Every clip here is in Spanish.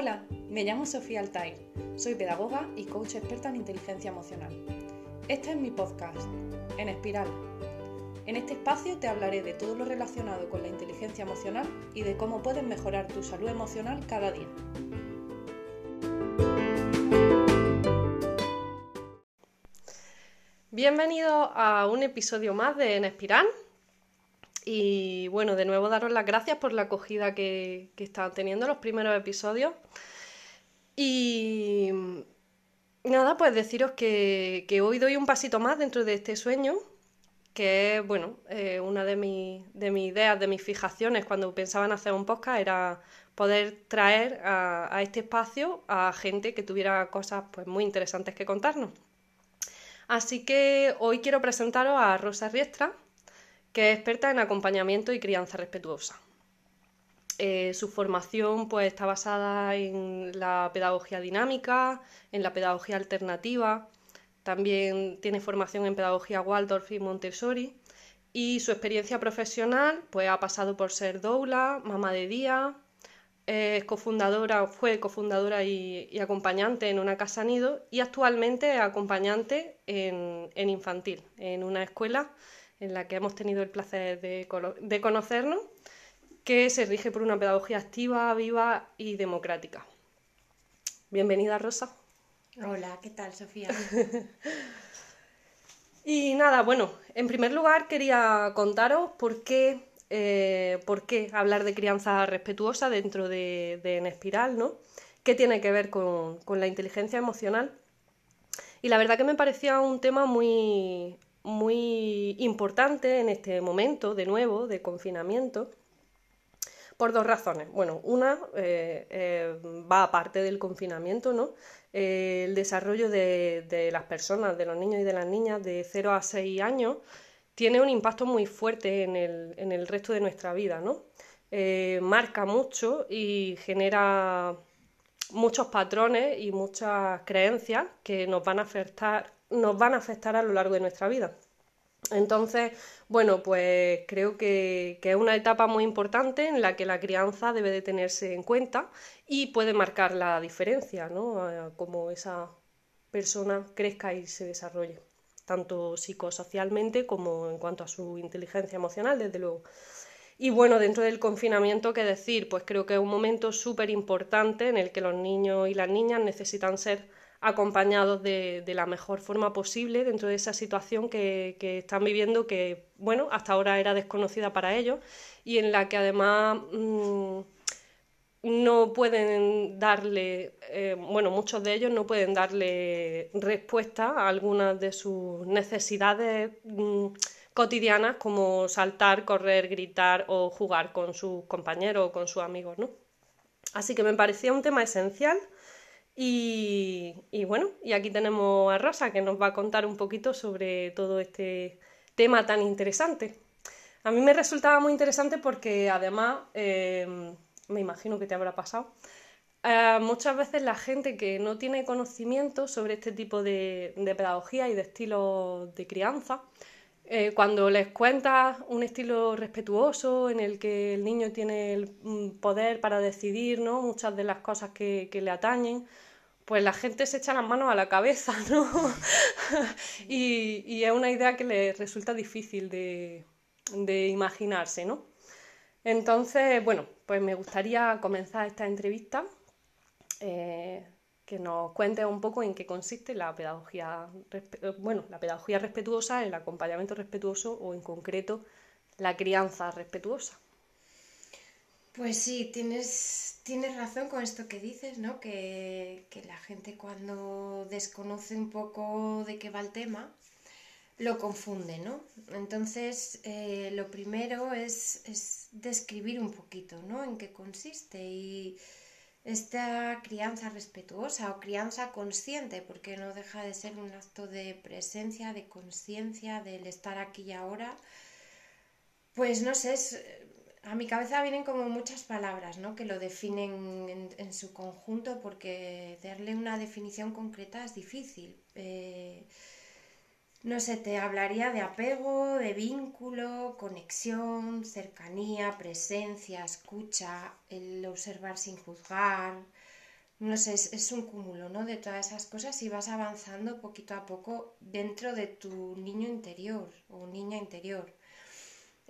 Hola, me llamo Sofía Altair, soy pedagoga y coach experta en inteligencia emocional. Este es mi podcast, En Espiral. En este espacio te hablaré de todo lo relacionado con la inteligencia emocional y de cómo puedes mejorar tu salud emocional cada día. Bienvenido a un episodio más de En Espiral. Y bueno, de nuevo daros las gracias por la acogida que, que están teniendo los primeros episodios. Y nada, pues deciros que, hoy doy un pasito más dentro de este sueño, que es, bueno, eh, una de, de mis ideas, de mis fijaciones cuando pensaba en hacer un podcast era poder traer a, a, este espacio a gente que tuviera cosas pues, muy interesantes que contarnos. Así que hoy quiero presentaros a Rosa Riestra, que es experta en acompañamiento y crianza respetuosa. Eh, su formación pues, está basada en la pedagogía dinámica, en la pedagogía alternativa, también tiene formación en pedagogía Waldorf y Montessori y su experiencia profesional pues, ha pasado por ser doula, mamá de día, es cofundadora, fue cofundadora y, acompañante en una casa nido y actualmente acompañante en, en infantil, en una escuela en la que hemos tenido el placer de, conocernos, que se rige por una pedagogía activa, viva y democrática. Bienvenida, Rosa. Hola, ¿qué tal, Sofía? y nada, bueno, en primer lugar quería contaros por qué, eh, por qué hablar de crianza respetuosa dentro de, En Espiral, ¿no? ¿Qué tiene que ver con, con la inteligencia emocional? Y la verdad que me parecía un tema muy, muy importante en este momento, de nuevo, de confinamiento, por dos razones. Bueno, una eh, eh, va aparte del confinamiento, ¿no? Eh, el desarrollo de, las personas, de los niños y de las niñas de 0 a 6 años, tiene un impacto muy fuerte en el, en el resto de nuestra vida, ¿no? marca mucho y genera muchos patrones y muchas creencias que nos van a afectar nos van a afectar a lo largo de nuestra vida. Entonces, bueno, pues creo que, es una etapa muy importante en la que la crianza debe de tenerse en cuenta y puede marcar la diferencia, ¿no? Como esa persona crezca y se desarrolle, tanto psicosocialmente como en cuanto a su inteligencia emocional, desde luego. Y bueno, dentro del confinamiento, ¿qué decir? Pues creo que es un momento súper importante en el que los niños y las niñas necesitan ser acompañados de, la mejor forma posible dentro de esa situación que, están viviendo que, bueno, hasta ahora era desconocida para ellos y en la que además mm, no pueden darle, eh, bueno, muchos de ellos no pueden darle respuesta a algunas de sus necesidades mm, cotidianas como saltar, correr, gritar o jugar con sus compañeros o con sus amigos, ¿no? Así que me parecía un tema esencial y, bueno, y aquí tenemos a Rosa que nos va a contar un poquito sobre todo este tema tan interesante. A mí me resultaba muy interesante porque además, em, me imagino que te habrá pasado, eh, muchas veces la gente que no tiene conocimiento sobre este tipo de, pedagogía y de estilo de crianza, eh, cuando les cuentas un estilo respetuoso en el que el niño tiene el mm, poder para decidir ¿no? muchas de las cosas que le atañen, pues la gente se echa las manos a la cabeza, ¿no? y, es una idea que le resulta difícil de, imaginarse, ¿no? Entonces, bueno, pues me gustaría comenzar esta entrevista eh, que nos cuente un poco en qué consiste la pedagogía, bueno, la pedagogía respetuosa, el acompañamiento respetuoso o en concreto la crianza respetuosa. Pues sí, tienes, tienes razón con esto que dices, ¿no? Que, la gente cuando desconoce un poco de qué va el tema, lo confunde, ¿no? Entonces, eh, lo primero es, es, describir un poquito, ¿no? En qué consiste y esta crianza respetuosa o crianza consciente, porque no deja de ser un acto de presencia, de conciencia, del estar aquí y ahora, pues no sé, es a mi cabeza vienen como muchas palabras, ¿no? Que lo definen en, su conjunto porque darle una definición concreta es difícil. Eh, no sé, te hablaría de apego, de vínculo, conexión, cercanía, presencia, escucha, el observar sin juzgar, no sé, es, un cúmulo, ¿no? De todas esas cosas y vas avanzando poquito a poco dentro de tu niño interior o niña interior.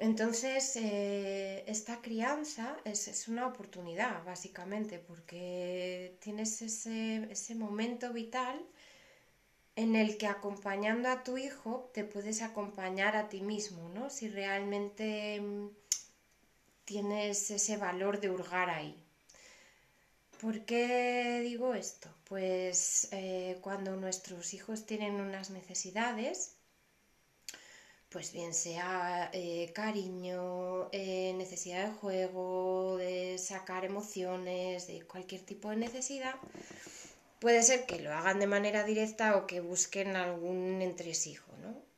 Entonces, eh, esta crianza es, una oportunidad, básicamente, porque tienes ese, ese momento vital en el que acompañando a tu hijo te puedes acompañar a ti mismo, ¿no? Si realmente mm, tienes ese valor de hurgar ahí. ¿Por qué digo esto? Pues eh, cuando nuestros hijos tienen unas necesidades, pues bien sea eh, cariño, eh, necesidad de juego, de sacar emociones, de cualquier tipo de necesidad, puede ser que lo hagan de manera directa o que busquen algún entresijo, ¿no?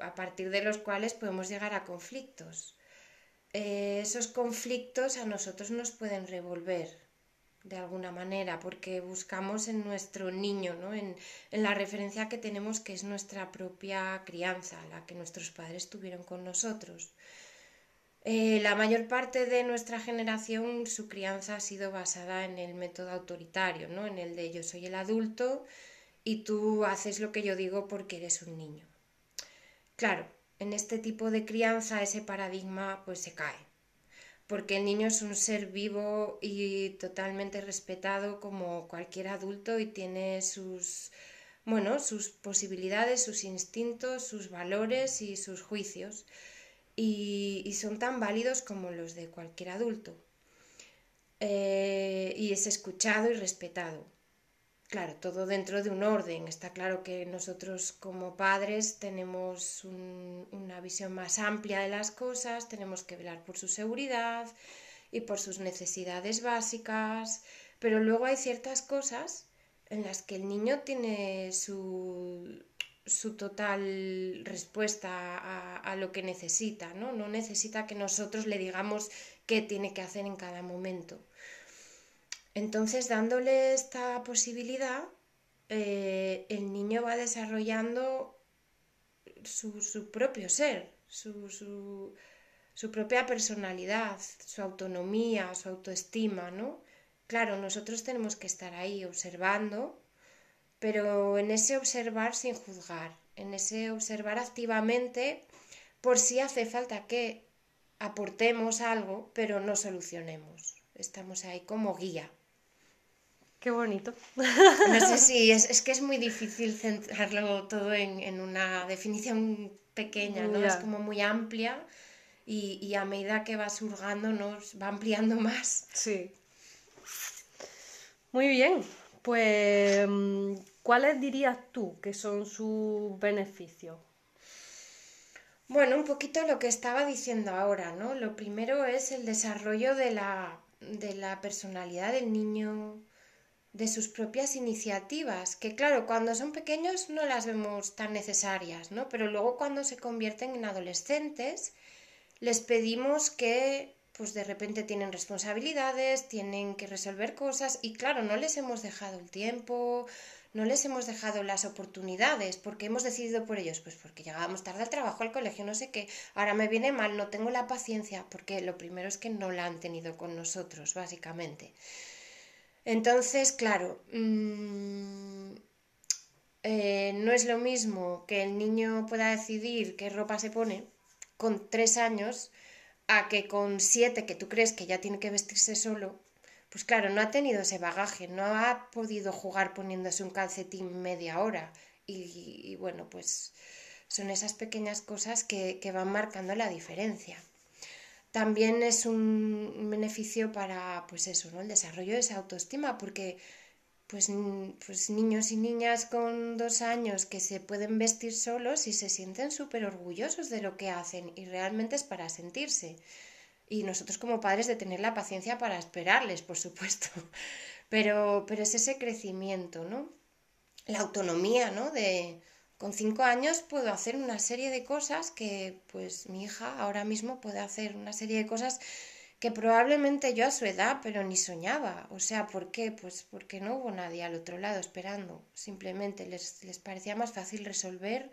a partir de los cuales podemos llegar a conflictos. esos conflictos a nosotros nos pueden revolver, de alguna manera, porque buscamos en nuestro niño, ¿no? en, la referencia que tenemos que es nuestra propia crianza, la que nuestros padres tuvieron con nosotros. Eh, la mayor parte de nuestra generación, su crianza ha sido basada en el método autoritario, ¿no? en el de yo soy el adulto y tú haces lo que yo digo porque eres un niño. Claro, en este tipo de crianza ese paradigma pues se cae porque el niño es un ser vivo y totalmente respetado como cualquier adulto y tiene sus bueno, sus posibilidades, sus instintos, sus valores y sus juicios y, son tan válidos como los de cualquier adulto. Eh, y es escuchado y respetado. Claro, todo dentro de un orden. Está claro que nosotros como padres tenemos una visión más amplia de las cosas, tenemos que velar por su seguridad y por sus necesidades básicas, pero luego hay ciertas cosas en las que el niño tiene su, su total respuesta a, a, lo que necesita, ¿no? No necesita que nosotros le digamos qué tiene que hacer en cada momento. Entonces, dándole esta posibilidad, eh, el niño va desarrollando su, propio ser, su, propia personalidad, su autonomía, su autoestima, ¿no? Claro, nosotros tenemos que estar ahí observando, pero en ese observar sin juzgar, en ese observar activamente por si hace falta que aportemos algo, pero no solucionemos. Estamos ahí como guía. Qué bonito. No sé si es, que es muy difícil centrarlo todo en, una definición pequeña, ¿no? Es como muy amplia y, a medida que va surgando nos va ampliando más. Sí. Muy bien, pues ¿cuáles dirías tú que son sus beneficios? Bueno, un poquito lo que estaba diciendo ahora, ¿no? Lo primero es el desarrollo de la, de la personalidad del niño, de sus propias iniciativas, que claro, cuando son pequeños no las vemos tan necesarias, ¿no? Pero luego cuando se convierten en adolescentes, les pedimos que pues de repente tienen responsabilidades, tienen que resolver cosas y claro, no les hemos dejado el tiempo, no les hemos dejado las oportunidades, porque hemos decidido por ellos, pues porque llegábamos tarde al trabajo, al colegio, no sé qué, ahora me viene mal, no tengo la paciencia, porque lo primero es que no la han tenido con nosotros, básicamente. Entonces, claro, mm, eh, no es lo mismo que el niño pueda decidir qué ropa se pone con tres años a que con siete, que tú crees que ya tiene que vestirse solo, pues claro, no ha tenido ese bagaje, no ha podido jugar poniéndose un calcetín media hora. Y, bueno, pues son esas pequeñas cosas que, que van marcando la diferencia también es un beneficio para, pues eso, ¿no? El desarrollo de esa autoestima, porque pues, pues niños y niñas con dos años que se pueden vestir solos y se sienten súper orgullosos de lo que hacen y realmente es para sentirse. Y nosotros como padres de tener la paciencia para esperarles, por supuesto. Pero, pero es ese crecimiento, ¿no? La autonomía, ¿no? De, con cinco años puedo hacer una serie de cosas que pues mi hija ahora mismo puede hacer una serie de cosas que probablemente yo a su edad pero ni soñaba. O sea, ¿por qué? Pues porque no hubo nadie al otro lado esperando. Simplemente les, les parecía más fácil resolver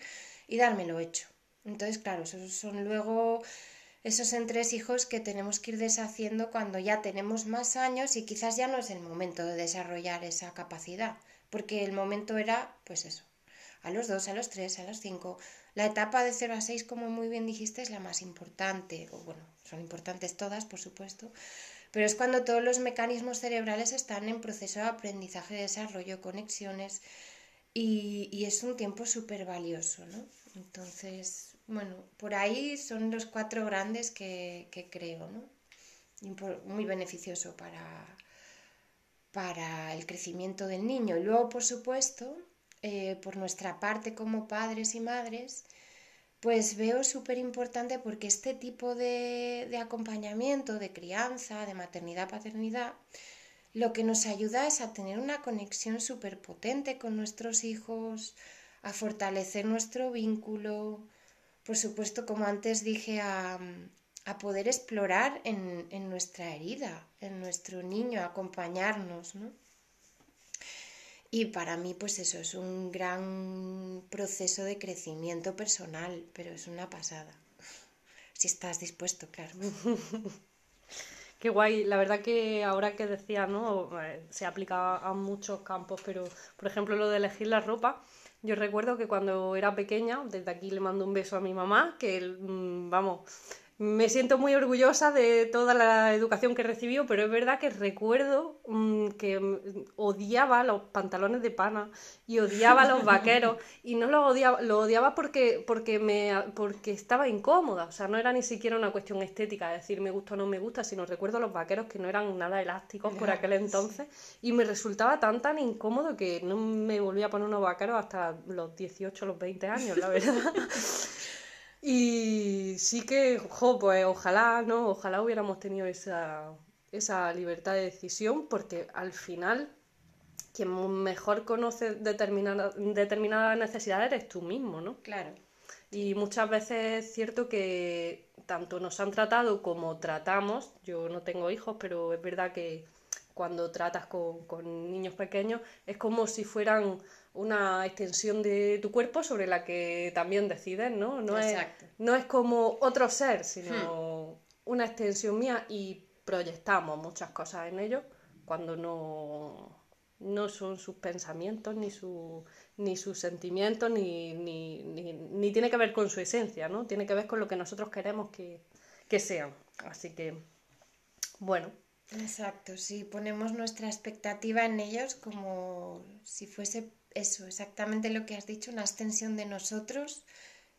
y dármelo hecho. Entonces, claro, esos son luego esos entresijos que tenemos que ir deshaciendo cuando ya tenemos más años y quizás ya no es el momento de desarrollar esa capacidad, porque el momento era, pues eso, a los dos, a los tres, a los cinco. La etapa de 0 a 6, como muy bien dijiste, es la más importante, o bueno, son importantes todas, por supuesto, pero es cuando todos los mecanismos cerebrales están en proceso de aprendizaje, desarrollo, conexiones, y, y es un tiempo súper valioso, ¿no? Entonces, bueno, por ahí son los cuatro grandes que, creo, ¿no? Muy beneficioso para, para el crecimiento del niño. Y luego, por supuesto, eh, por nuestra parte como padres y madres, pues veo súper importante porque este tipo de, de, acompañamiento, de crianza, de maternidad, paternidad, lo que nos ayuda es a tener una conexión súper potente con nuestros hijos, a fortalecer nuestro vínculo, por supuesto, como antes dije, a, poder explorar en, en, nuestra herida, en nuestro niño, acompañarnos, ¿no? Y para mí, pues eso es un gran proceso de crecimiento personal, pero es una pasada. Si estás dispuesto, claro. Qué guay, la verdad que ahora que decía, ¿no? Eh, se aplica a muchos campos, pero por ejemplo lo de elegir la ropa, yo recuerdo que cuando era pequeña, desde aquí le mando un beso a mi mamá, que, mm, vamos, me siento muy orgullosa de toda la educación que recibió, pero es verdad que recuerdo mm, que mm, odiaba los pantalones de pana y odiaba los vaqueros y no lo odiaba, lo odiaba porque, porque, me, porque estaba incómoda, o sea, no era ni siquiera una cuestión estética, de decir me gusta o no me gusta, sino recuerdo los vaqueros que no eran nada elásticos por aquel entonces y me resultaba tan tan incómodo que no me volví a poner unos vaqueros hasta los 18, los 20 años, la verdad. Y sí que, jo, pues ojalá, ¿no? Ojalá hubiéramos tenido esa, esa libertad de decisión, porque al final quien mejor conoce determinada, determinadas necesidades eres tú mismo, ¿no? Claro. Y muchas veces es cierto que tanto nos han tratado como tratamos, yo no tengo hijos, pero es verdad que cuando tratas con, con niños pequeños es como si fueran una extensión de tu cuerpo sobre la que también decides, ¿no? No, es, no es como otro ser, sino hmm. una extensión mía y proyectamos muchas cosas en ellos cuando no, no son sus pensamientos, ni, su, ni sus sentimientos, ni, ni, ni, tiene que ver con su esencia, ¿no? Tiene que ver con lo que nosotros queremos que, que sean. Así que, bueno. Exacto, sí, ponemos nuestra expectativa en ellos como si fuese eso, exactamente lo que has dicho, una extensión de nosotros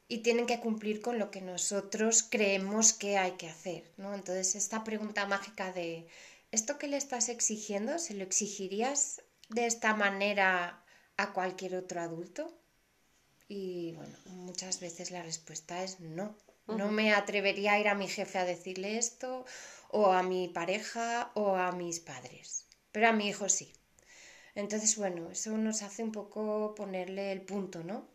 y tienen que cumplir con lo que nosotros creemos que hay que hacer, ¿no? Entonces, esta pregunta mágica de ¿esto que le estás exigiendo se lo exigirías de esta manera a cualquier otro adulto? Y bueno, muchas veces la respuesta es no. No me atrevería a ir a mi jefe a decirle esto, o a mi pareja, o a mis padres. Pero a mi hijo sí. Entonces, bueno, eso nos hace un poco ponerle el punto, ¿no?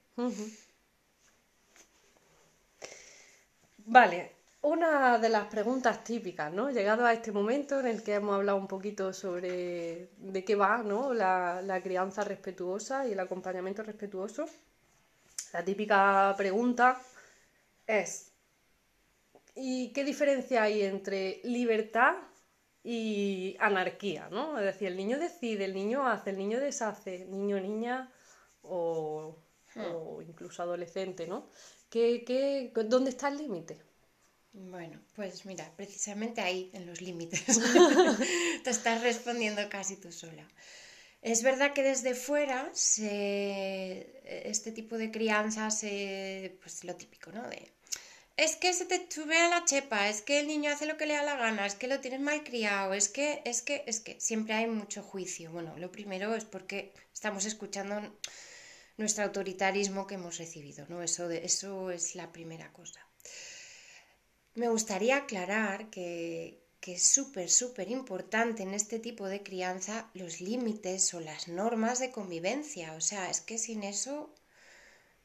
Vale, una de las preguntas típicas, ¿no? Llegado a este momento en el que hemos hablado un poquito sobre de qué va, ¿no? La, la crianza respetuosa y el acompañamiento respetuoso. La típica pregunta es, ¿y qué diferencia hay entre libertad y anarquía, ¿no? Es decir, el niño decide, el niño hace, el niño deshace, niño, niña o, hmm. incluso adolescente, ¿no? ¿Qué, qué, dónde está el límite? Bueno, pues mira, precisamente ahí, en los límites. Te estás respondiendo casi tú sola. Es verdad que desde fuera este tipo de crianza se, pues lo típico, ¿no? De es que se te sube a la chepa, es que el niño hace lo que le da la gana, es que lo tienes mal criado, es que, es que, es que siempre hay mucho juicio. Bueno, lo primero es porque estamos escuchando nuestro autoritarismo que hemos recibido, ¿no? Eso, de, eso es la primera cosa. Me gustaría aclarar que, que es súper, súper importante en este tipo de crianza los límites o las normas de convivencia. O sea, es que sin eso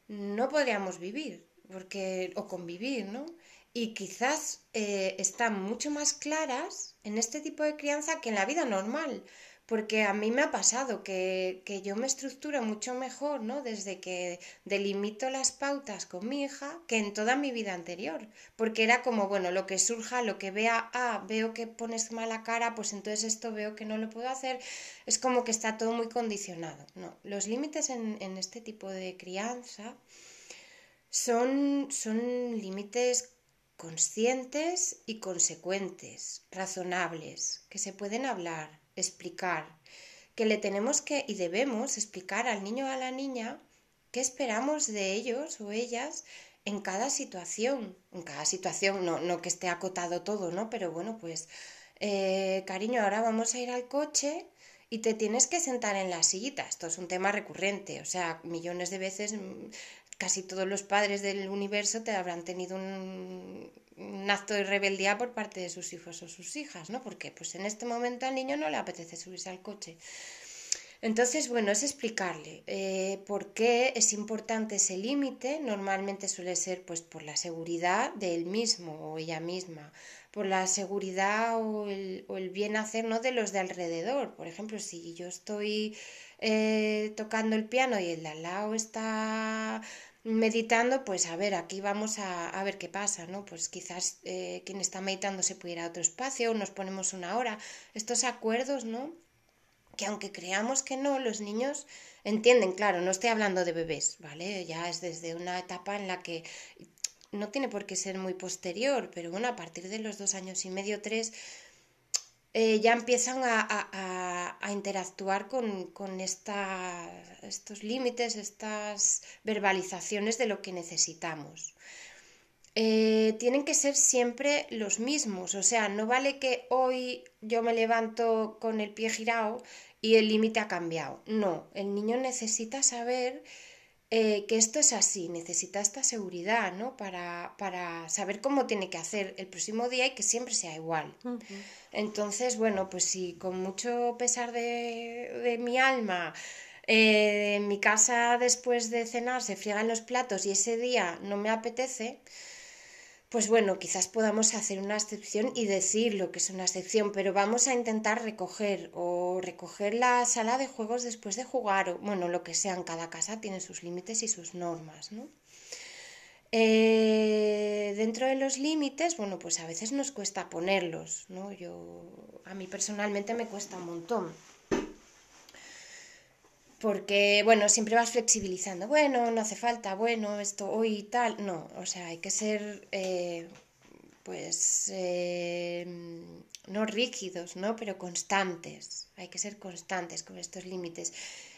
no podríamos vivir porque, o convivir, ¿no? Y quizás eh, están mucho más claras en este tipo de crianza que en la vida normal, porque a mí me ha pasado que, que, yo me estructuro mucho mejor, ¿no? Desde que delimito las pautas con mi hija que en toda mi vida anterior, porque era como, bueno, lo que surja, lo que vea, ah, veo que pones mala cara, pues entonces esto veo que no lo puedo hacer, es como que está todo muy condicionado, ¿no? Los límites en, en este tipo de crianza son, son límites conscientes y consecuentes, razonables, que se pueden hablar, explicar, que le tenemos que y debemos explicar al niño o a la niña qué esperamos de ellos o ellas en cada situación, en cada situación, no, no que esté acotado todo, ¿no? Pero bueno, pues, eh, cariño, ahora vamos a ir al coche y te tienes que sentar en la sillita. Esto es un tema recurrente, o sea, millones de veces mm, casi todos los padres del universo te habrán tenido un, un acto de rebeldía por parte de sus hijos o sus hijas, ¿no? Porque pues en este momento al niño no le apetece subirse al coche. Entonces, bueno, es explicarle eh, por qué es importante ese límite. Normalmente suele ser pues por la seguridad de él mismo o ella misma, por la seguridad o el, o el bien hacer ¿no? de los de alrededor. Por ejemplo, si yo estoy eh, tocando el piano y el de al lado está meditando, pues a ver, aquí vamos a, a ver qué pasa, ¿no? Pues quizás eh, quien está meditando se ir a otro espacio, nos ponemos una hora. Estos acuerdos, ¿no? Que aunque creamos que no, los niños entienden, claro, no estoy hablando de bebés, ¿vale? Ya es desde una etapa en la que no tiene por qué ser muy posterior, pero bueno, a partir de los dos años y medio, tres, eh, ya empiezan a, interactuar con, estos límites, estas verbalizaciones de lo que necesitamos. Eh, tienen que ser siempre los mismos, o sea, no vale que hoy yo me levanto con el pie girado y el límite ha cambiado. No, el niño necesita saber eh, que esto es así, necesita esta seguridad, ¿no? Para, para, saber cómo tiene que hacer el próximo día y que siempre sea igual. Entonces, bueno, pues si con mucho pesar de, de mi alma, eh, en mi casa después de cenar se friegan los platos y ese día no me apetece, pues bueno, quizás podamos hacer una excepción y decir lo que es una excepción, pero vamos a intentar recoger o recoger la sala de juegos después de jugar, o bueno, lo que sea, en cada casa tiene sus límites y sus normas, ¿no? Eh, dentro de los límites, bueno, pues a veces nos cuesta ponerlos, ¿no? Yo, a mí personalmente me cuesta un montón porque, bueno, siempre vas flexibilizando, bueno, no hace falta, bueno, esto hoy tal, no, o sea, hay que ser, eh, pues, eh, no rígidos, ¿no? Pero constantes, hay que ser constantes con estos límites,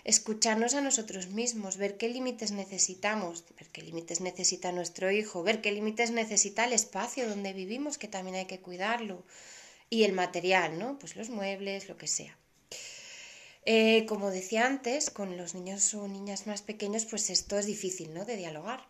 escucharnos a nosotros mismos, ver qué límites necesitamos, ver qué límites necesita nuestro hijo, ver qué límites necesita el espacio donde vivimos, que también hay que cuidarlo, y el material, ¿no? Pues los muebles, lo que sea. Eh, como decía antes, con los niños o niñas más pequeños, pues esto es difícil, ¿no? De dialogar.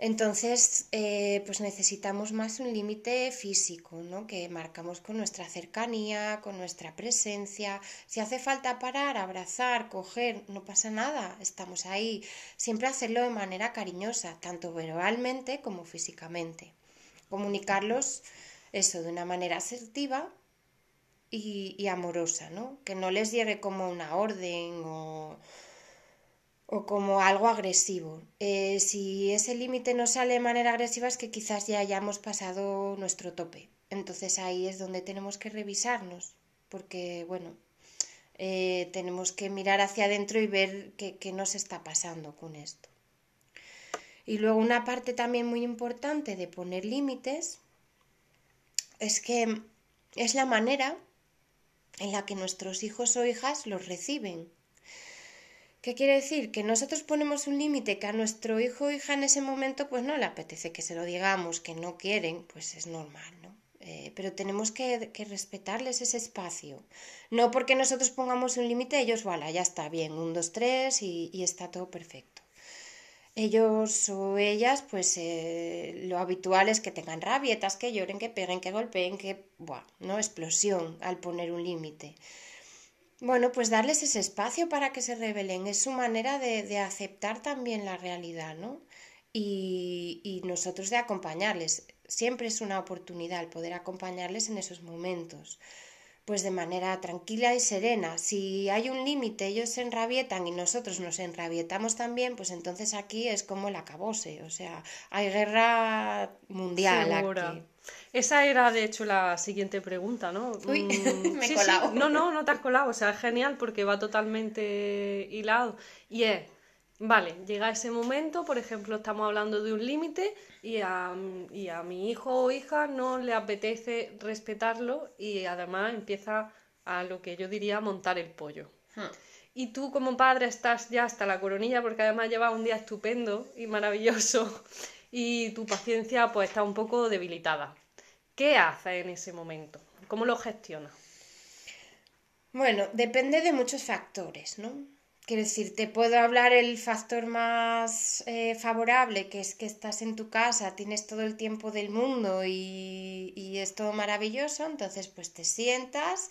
Entonces, eh, pues necesitamos más un límite físico, ¿no? Que marcamos con nuestra cercanía, con nuestra presencia. Si hace falta parar, abrazar, coger, no pasa nada, estamos ahí. Siempre hacerlo de manera cariñosa, tanto verbalmente como físicamente. Comunicarlos eso de una manera asertiva y, amorosa, ¿no? Que no les llegue como una orden o, o como algo agresivo. Eh, si ese límite no sale de manera agresiva es que quizás ya hayamos pasado nuestro tope. Entonces ahí es donde tenemos que revisarnos, porque bueno, eh, tenemos que mirar hacia adentro y ver qué, qué nos está pasando con esto. Y luego una parte también muy importante de poner límites es que es la manera en la que nuestros hijos o hijas los reciben. ¿Qué quiere decir? Que nosotros ponemos un límite que a nuestro hijo o hija en ese momento pues no le apetece que se lo digamos, que no quieren, pues es normal, ¿no? Eh, pero tenemos que, respetarles ese espacio. No porque nosotros pongamos un límite, ellos, voilà, ya está bien, un, dos, tres y está todo perfecto ellos o ellas, pues eh, lo habitual es que tengan rabietas, que lloren, que peguen, que golpeen, que, buah, ¿no? Explosión al poner un límite. Bueno, pues darles ese espacio para que se rebelen, es su manera de, aceptar también la realidad, ¿no? Y, y, nosotros de acompañarles. Siempre es una oportunidad el poder acompañarles en esos momentos pues de manera tranquila y serena. Si hay un límite, ellos se enrabietan y nosotros nos enrabietamos también, pues entonces aquí es como el acabose, o sea, hay guerra mundial aquí. Esa era, de hecho, la siguiente pregunta, ¿no? Uy, mm, me he colado. No, no, no te has colado, o sea, es genial porque va totalmente hilado. Y es, vale, llega ese momento, por ejemplo, estamos hablando de un límite y a, y a mi hijo o hija no le apetece respetarlo y además empieza a lo que yo diría montar el pollo. Hmm. Y tú como padre estás ya hasta la coronilla porque además llevas un día estupendo y maravilloso y tu paciencia pues está un poco debilitada. ¿Qué haces en ese momento? ¿Cómo lo gestionas? Bueno, depende de muchos factores, ¿no? Quiero decir, te puedo hablar el factor más eh, favorable, que es que estás en tu casa, tienes todo el tiempo del mundo y, es todo maravilloso, entonces pues te sientas,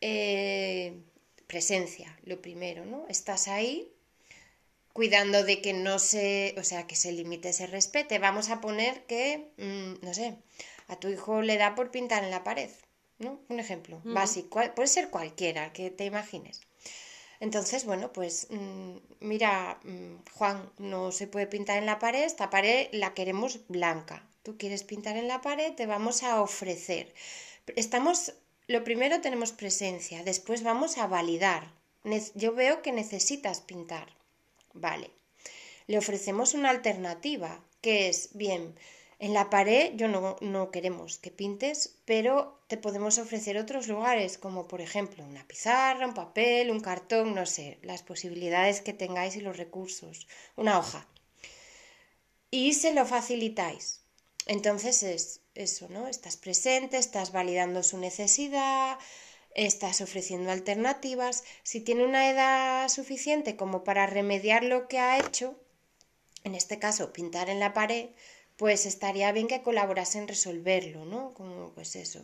eh, presencia, lo primero, ¿no? Estás ahí cuidando de que no se, o sea, que se limite, se respete. Vamos a poner que, mm, no sé, a tu hijo le da por pintar en la pared, ¿no? Un ejemplo básico, puede ser cualquiera que te imagines. Entonces, bueno, pues mm, mira, mm, Juan, no se puede pintar en la pared, esta pared la queremos blanca. Tú quieres pintar en la pared, te vamos a ofrecer. Estamos, lo primero tenemos presencia, después vamos a validar. Yo veo que necesitas pintar. Vale. Le ofrecemos una alternativa, que es, bien, en la pared yo no, no, queremos que pintes, pero te podemos ofrecer otros lugares, como por ejemplo una pizarra, un papel, un cartón, no sé, las posibilidades que tengáis y los recursos, una hoja. Y se lo facilitáis. Entonces es eso, ¿no? Estás presente, estás validando su necesidad, estás ofreciendo alternativas. Si tiene una edad suficiente como para remediar lo que ha hecho, en este caso pintar en la pared, pues estaría bien que colaborase en resolverlo, ¿no? Como pues eso,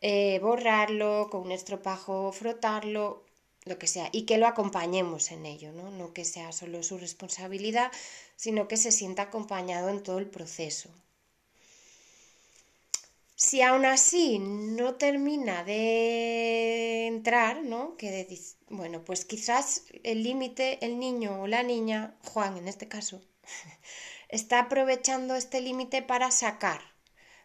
eh, borrarlo, con un estropajo frotarlo, lo que sea, y que lo acompañemos en ello, ¿no? No que sea solo su responsabilidad, sino que se sienta acompañado en todo el proceso. Si aún así no termina de entrar, ¿no? Que bueno, pues quizás el límite, el niño o la niña, Juan en este caso, está aprovechando este límite para sacar,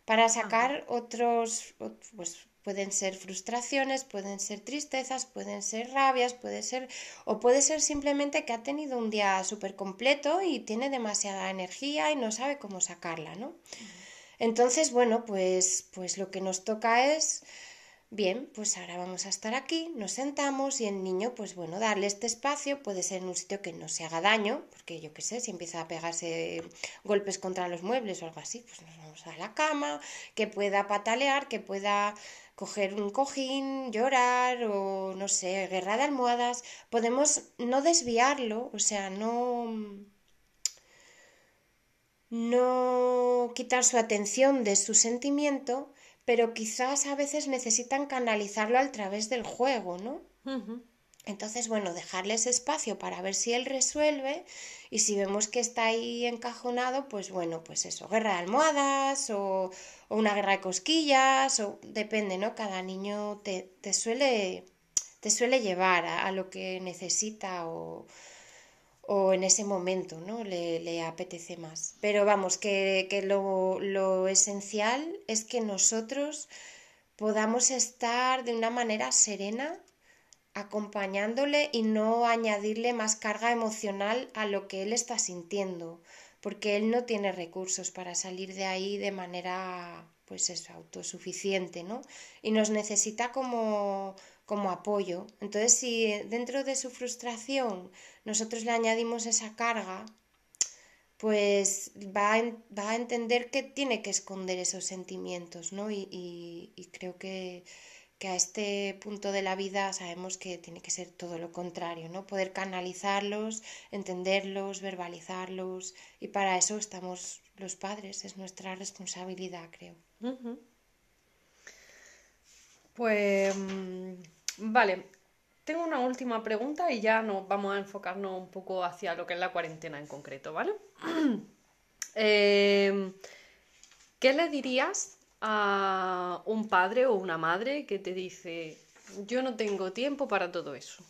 para sacar otros, pues pueden ser frustraciones, pueden ser tristezas, pueden ser rabias, puede ser, o puede ser simplemente que ha tenido un día súper completo y tiene demasiada energía y no sabe cómo sacarla, ¿no? Entonces, bueno, pues, pues lo que nos toca es Bien, pues ahora vamos a estar aquí, nos sentamos y el niño, pues bueno, darle este espacio, puede ser en un sitio que no se haga daño, porque yo qué sé, si empieza a pegarse golpes contra los muebles o algo así, pues nos vamos a la cama, que pueda patalear, que pueda coger un cojín, llorar o no sé, guerra de almohadas, podemos no desviarlo, o sea, no no quitar su atención de su sentimiento, pero quizás a veces necesitan canalizarlo a través del juego, ¿no? Entonces, bueno, dejarles espacio para ver si él resuelve y si vemos que está ahí encajonado, pues bueno, pues eso, guerra de almohadas o, una guerra de cosquillas, o depende, ¿no? Cada niño te, suele, te suele llevar a lo que necesita o, o en ese momento ¿no? le, apetece más. Pero vamos, que, lo, lo, esencial es que nosotros podamos estar de una manera serena acompañándole y no añadirle más carga emocional a lo que él está sintiendo, porque él no tiene recursos para salir de ahí de manera pues eso, autosuficiente, ¿no? Y nos necesita como como apoyo. Entonces, si dentro de su frustración nosotros le añadimos esa carga, pues va a, va a entender que tiene que esconder esos sentimientos, ¿no? Y, creo que, que, a este punto de la vida sabemos que tiene que ser todo lo contrario, ¿no? Poder canalizarlos, entenderlos, verbalizarlos, y para eso estamos los padres, es nuestra responsabilidad, creo. Pues mm, Vale, tengo una última pregunta y ya nos vamos a enfocarnos un poco hacia lo que es la cuarentena en concreto, ¿vale? Em, ¿Qué le dirías a un padre o una madre que te dice, yo no tengo tiempo para todo eso.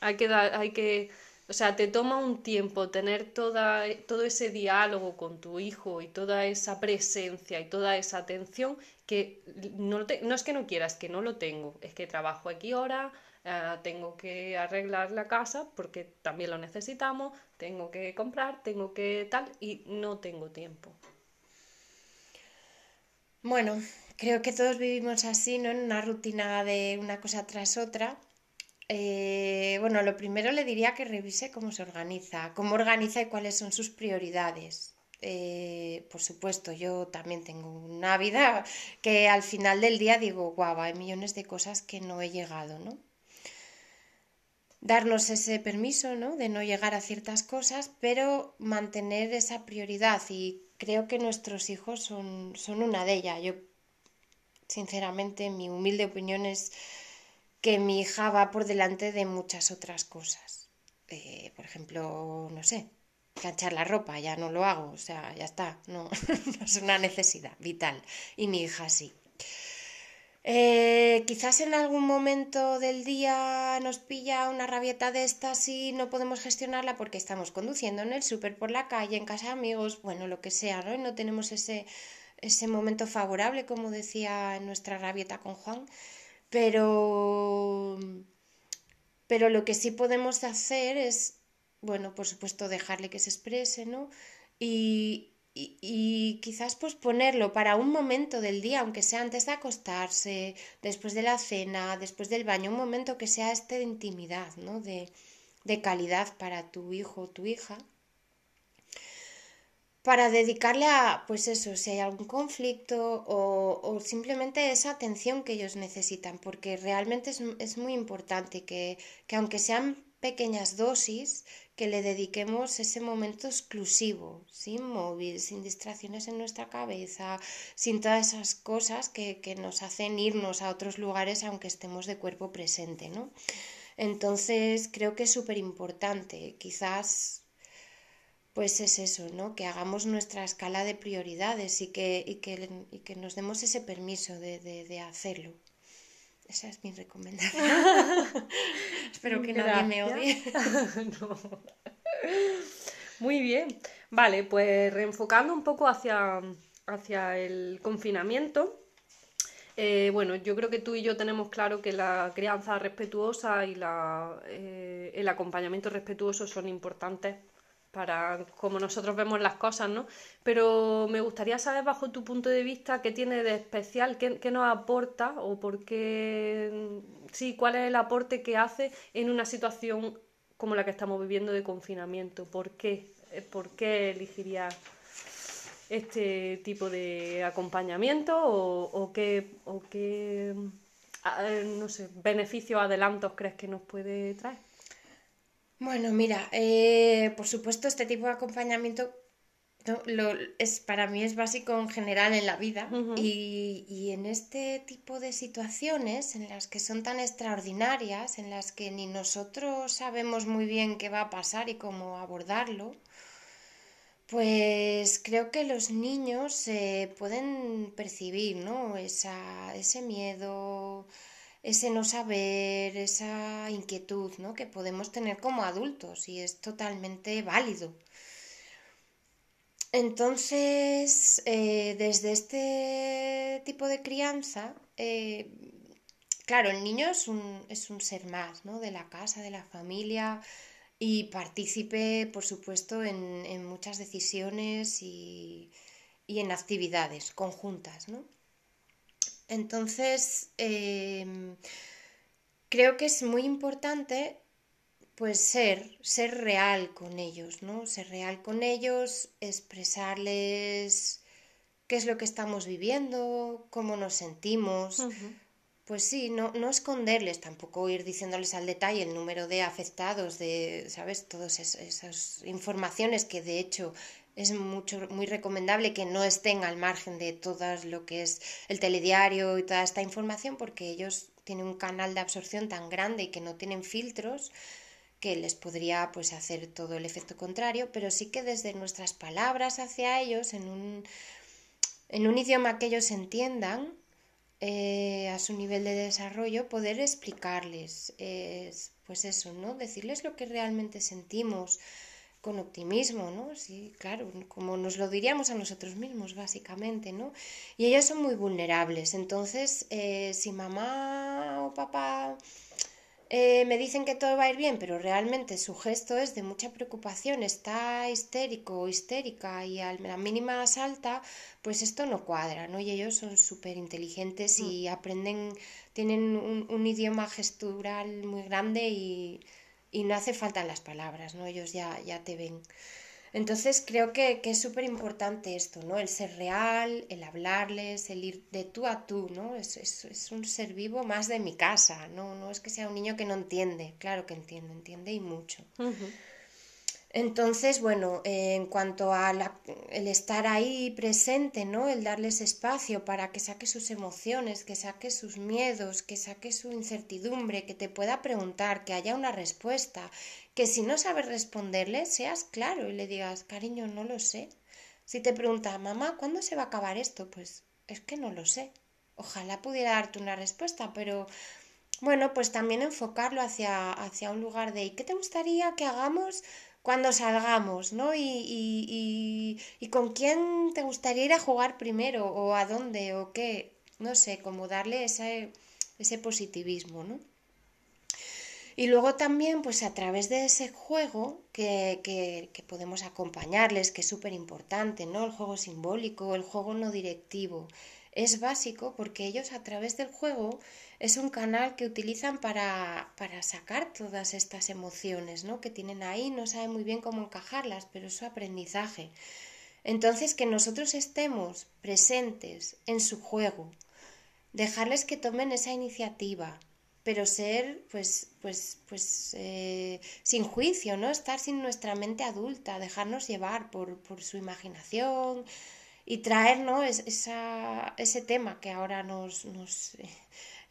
Hay que hay que, o sea, te toma un tiempo tener toda, todo ese diálogo con tu hijo y toda esa presencia y toda esa atención que no, es que no quieras, que no lo tengo, es que trabajo aquí ahora, eh, tengo que arreglar la casa porque también lo necesitamos, tengo que comprar, tengo que tal y no tengo tiempo. Bueno, creo que todos vivimos así, ¿no? En una rutina de una cosa tras otra. Eh, bueno, lo primero le diría que revise cómo se organiza, cómo organiza y cuáles son sus prioridades. Eh, por supuesto, yo también tengo una vida que al final del día digo, guau, hay millones de cosas que no he llegado, ¿no? darnos ese permiso, ¿no? De no llegar a ciertas cosas, pero mantener esa prioridad y creo que nuestros hijos son, son una de ellas. Yo, sinceramente, mi humilde opinión es que mi hija va por delante de muchas otras cosas. Eh, por ejemplo, no sé, planchar la ropa, ya no lo hago, o sea, ya está, no, es una necesidad vital. Y mi hija sí. Eh, quizás en algún momento del día nos pilla una rabieta de estas y no podemos gestionarla porque estamos conduciendo en el súper por la calle, en casa de amigos, bueno, lo que sea, ¿no? Y no tenemos ese, ese momento favorable, como decía nuestra rabieta con Juan. Pero, pero lo que sí podemos hacer es, bueno, por supuesto, dejarle que se exprese, ¿no? Y, y, quizás pues ponerlo para un momento del día, aunque sea antes de acostarse, después de la cena, después del baño, un momento que sea este de intimidad, ¿no? De, de calidad para tu hijo o tu hija. Para dedicarle a, pues eso, si hay algún conflicto o, o simplemente esa atención que ellos necesitan, porque realmente es, es muy importante que, que aunque sean pequeñas dosis, que le dediquemos ese momento exclusivo, sin móvil, sin distracciones en nuestra cabeza, sin todas esas cosas que, nos hacen irnos a otros lugares aunque estemos de cuerpo presente, ¿no? Entonces creo que es súper importante, quizás pues es eso, ¿no? Que hagamos nuestra escala de prioridades y que, que, nos demos ese permiso de hacerlo. Esa es mi recomendación. Espero que nadie me odie. Muy bien. Vale, pues reenfocando un poco hacia, hacia el confinamiento. Eh, bueno, yo creo que tú y yo tenemos claro que la crianza respetuosa y la, eh, el acompañamiento respetuoso son importantes para cómo nosotros vemos las cosas, ¿no? Pero me gustaría saber, bajo tu punto de vista, qué tiene de especial, qué, nos aporta o por qué, sí, cuál es el aporte que hace en una situación como la que estamos viviendo de confinamiento. ¿Por qué? Eh, ¿Por qué elegirías este tipo de acompañamiento o, o qué, o qué no sé, beneficios, adelantos crees que nos puede traer? Bueno, mira, eh, por supuesto este tipo de acompañamiento lo, es, para mí es básico en general en la vida y, y, en este tipo de situaciones en las que son tan extraordinarias, en las que ni nosotros sabemos muy bien qué va a pasar y cómo abordarlo, pues creo que los niños eh, pueden percibir ¿no? Esa, ese miedo, ese no saber, esa inquietud ¿no? que podemos tener como adultos y es totalmente válido. Entonces, eh, desde este tipo de crianza, eh, claro, el niño es un, es un ser más ¿no? de la casa, de la familia y partícipe, por supuesto, en, en muchas decisiones y, y en actividades conjuntas. ¿no? Entonces, em, creo que es muy importante pues ser, ser real con ellos, ¿no? Ser real con ellos, expresarles qué es lo que estamos viviendo, cómo nos sentimos. Pues sí, no, no esconderles, tampoco ir diciéndoles al detalle el número de afectados, de, ¿sabes? Todas esas informaciones que de hecho es mucho, muy recomendable que no estén al margen de todo lo que es el telediario y toda esta información porque ellos tienen un canal de absorción tan grande y que no tienen filtros que les podría pues hacer todo el efecto contrario, pero sí que desde nuestras palabras hacia ellos en un, en un idioma que ellos entiendan, eh, a su nivel de desarrollo, poder explicarles, pues eso, ¿no? Decirles lo que realmente sentimos con optimismo, ¿no? Sí, claro, como nos lo diríamos a nosotros mismos, básicamente, ¿no? Y ellos son muy vulnerables, entonces, eh, si mamá o papá eh, me dicen que todo va a ir bien, pero realmente su gesto es de mucha preocupación, está histérico o histérica y a la mínima salta, pues esto no cuadra, ¿no? Y ellos son súper inteligentes y mm. aprenden, tienen un, idioma gestural muy grande y, y, no hace falta las palabras, ¿no? Ellos ya, ya te ven. Entonces creo que, es súper importante esto, ¿no? El ser real, el hablarles, el ir de tú a tú, ¿no? Es, es, un ser vivo más de mi casa, ¿no? No es que sea un niño que no entiende, claro que entiende, entiende y mucho. Entonces, bueno, eh, en cuanto a el estar ahí presente, ¿no? El darles espacio para que saque sus emociones, que saque sus miedos, que saque su incertidumbre, que te pueda preguntar, que haya una respuesta, que si no sabes responderle, seas claro y le digas, cariño, no lo sé. Si te pregunta, mamá, ¿cuándo se va a acabar esto? Pues es que no lo sé. Ojalá pudiera darte una respuesta, pero bueno, pues también enfocarlo hacia, hacia un lugar de ¿y qué te gustaría que hagamos cuando salgamos, ¿no? Y, y, y, con quién te gustaría ir a jugar primero, o a dónde, o qué, no sé, como darle ese, ese positivismo, ¿no? Y luego también, pues a través de ese juego que, que, que podemos acompañarles, que es súper importante, ¿no? El juego simbólico, el juego no directivo, es básico porque ellos a través del juego es un canal que utilizan para, para sacar todas estas emociones ¿no? que tienen ahí, no saben muy bien cómo encajarlas, pero es su aprendizaje. Entonces, que nosotros estemos presentes en su juego, dejarles que tomen esa iniciativa, pero ser pues pues pues eh, sin juicio no estar sin nuestra mente adulta dejarnos llevar por, por su imaginación y traernos ese tema que ahora nos, nos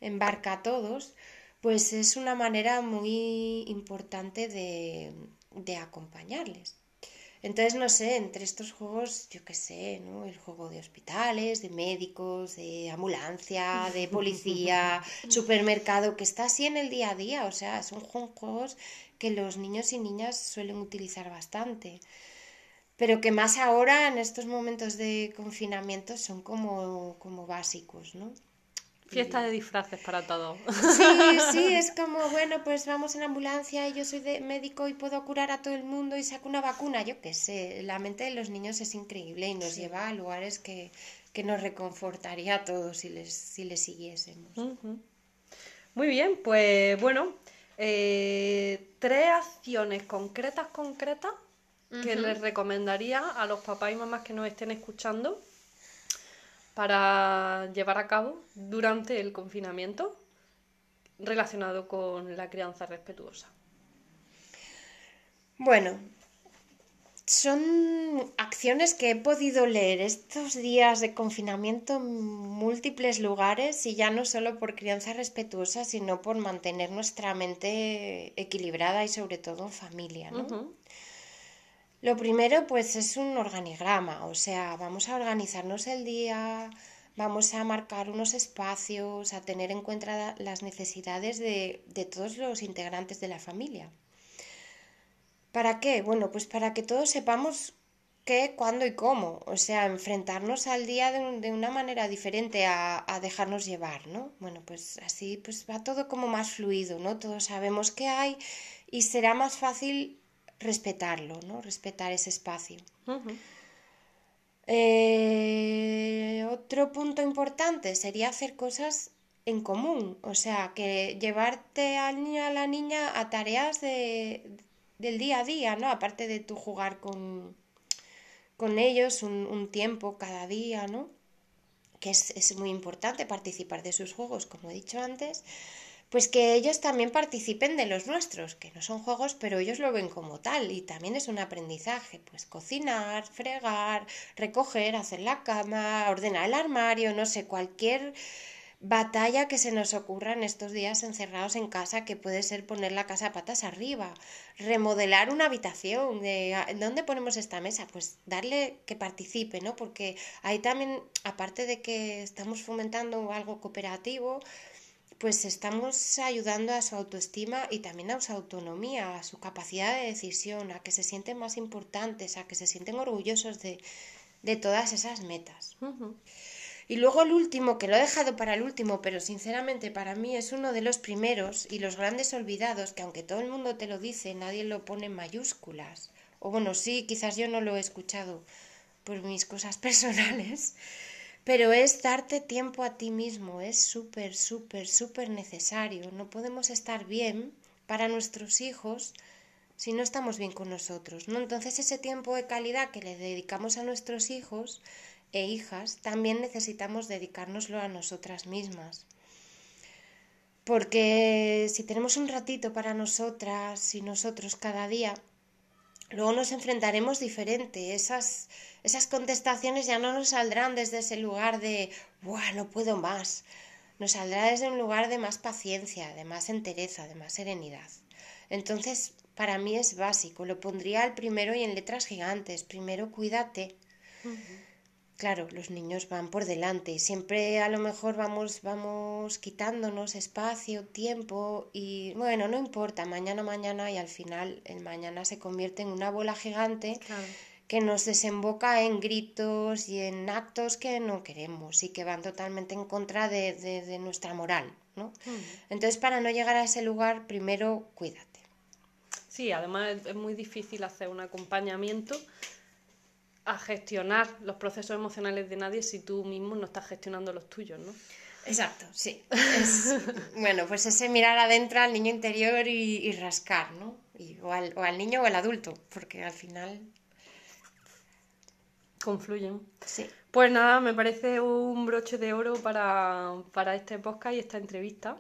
embarca a todos, pues es una manera muy importante de, de acompañarles. Entonces, no sé, entre estos juegos, yo qué sé, ¿no? El juego de hospitales, de médicos, de ambulancia, de policía, supermercado, que está así en el día a día, o sea, son juegos que los niños y niñas suelen utilizar bastante pero que más ahora en estos momentos de confinamiento son como, como básicos, ¿no? Fiesta de disfraces para todo. Sí, sí, es como, bueno, pues vamos en ambulancia y yo soy de médico y puedo curar a todo el mundo y saco una vacuna, yo qué sé, la mente de los niños es increíble y nos lleva a lugares que, nos reconfortaría a todos si les, si les siguiésemos. Muy bien, pues bueno, eh, tres acciones concretas, concretas que les recomendaría a los papás y mamás que nos estén escuchando para llevar a cabo durante el confinamiento relacionado con la crianza respetuosa? Bueno, son acciones que he podido leer estos días de confinamiento en múltiples lugares y ya no solo por crianza respetuosa, sino por mantener nuestra mente equilibrada y sobre todo en familia. ¿no? Lo primero, pues es un organigrama, o sea, vamos a organizarnos el día, vamos a marcar unos espacios, a tener en cuenta las necesidades de, todos los integrantes de la familia. ¿Para qué? Bueno, pues para que todos sepamos qué, cuándo y cómo. O sea, enfrentarnos al día de, una manera diferente a, a, dejarnos llevar, ¿no? Bueno, pues así pues va todo como más fluido, ¿no? Todos sabemos qué hay y será más fácil respetarlo, ¿no? Respetar ese espacio. Eh, otro punto importante sería hacer cosas en común, o sea, que llevarte al niño a la niña a tareas de, del día a día, ¿no? Aparte de tu jugar con, con ellos un, un, tiempo cada día, ¿no? Que es, es muy importante participar de sus juegos, como he dicho antes pues que ellos también participen de los nuestros, que no son juegos, pero ellos lo ven como tal y también es un aprendizaje, pues cocinar, fregar, recoger, hacer la cama, ordenar el armario, no sé, cualquier batalla que se nos ocurra en estos días encerrados en casa, que puede ser poner la casa patas arriba, remodelar una habitación, de ah, ¿dónde ponemos esta mesa? Pues darle que participe, ¿no? Porque ahí también, aparte de que estamos fomentando algo cooperativo, pues estamos ayudando a su autoestima y también a su autonomía, a su capacidad de decisión, a que se sienten más importantes, a que se sienten orgullosos de, de todas esas metas. Y luego el último, que lo he dejado para el último, pero sinceramente para mí es uno de los primeros y los grandes olvidados, que aunque todo el mundo te lo dice, nadie lo pone en mayúsculas. O bueno, sí, quizás yo no lo he escuchado por mis cosas personales, pero es darte tiempo a ti mismo, es súper, súper, súper necesario. No podemos estar bien para nuestros hijos si no estamos bien con nosotros, ¿no? Entonces ese tiempo de calidad que le dedicamos a nuestros hijos e hijas, también necesitamos dedicárnoslo a nosotras mismas. Porque si tenemos un ratito para nosotras y nosotros cada día, luego nos enfrentaremos diferente. Esas, esas contestaciones ya no nos saldrán desde ese lugar de, ¡buah, no puedo más! Nos saldrá desde un lugar de más paciencia, de más entereza, de más serenidad. Entonces, para mí es básico, lo pondría al primero y en letras gigantes. Primero, cuídate. Claro, los niños van por delante y siempre a lo mejor vamos, vamos quitándonos espacio, tiempo y bueno, no importa, mañana, mañana y al final el mañana se convierte en una bola gigante que nos desemboca en gritos y en actos que no queremos y que van totalmente en contra de, nuestra moral, ¿no? Mm. Entonces, para no llegar a ese lugar, primero cuídate. Sí, además es muy difícil hacer un acompañamiento a gestionar los procesos emocionales de nadie si tú mismo no estás gestionando los tuyos, ¿no? Exacto, sí. bueno, pues ese mirar adentro al niño interior y, rascar, ¿no? o, al, o, al, niño o al adulto, porque al final... Confluyen. Sí. Pues nada, me parece un broche de oro para, para este podcast y esta entrevista.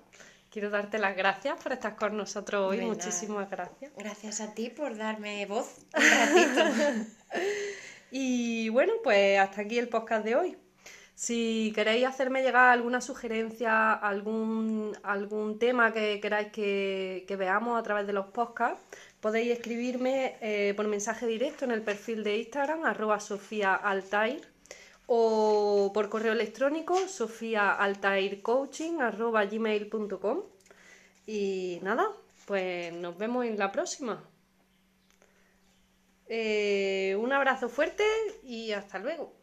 Quiero darte las gracias por estar con nosotros hoy. Muchísimas gracias. Gracias a ti por darme voz un ratito. Y bueno, pues hasta aquí el podcast de hoy. Si queréis hacerme llegar alguna sugerencia, algún, algún tema que queráis que, veamos a través de los podcasts, podéis escribirme eh, por mensaje directo en el perfil de Instagram, arroba sofiaaltair, o por correo electrónico, sofiaaltaircoaching, arroba gmail.com. Y nada, pues nos vemos en la próxima. Eh, un abrazo fuerte y hasta luego.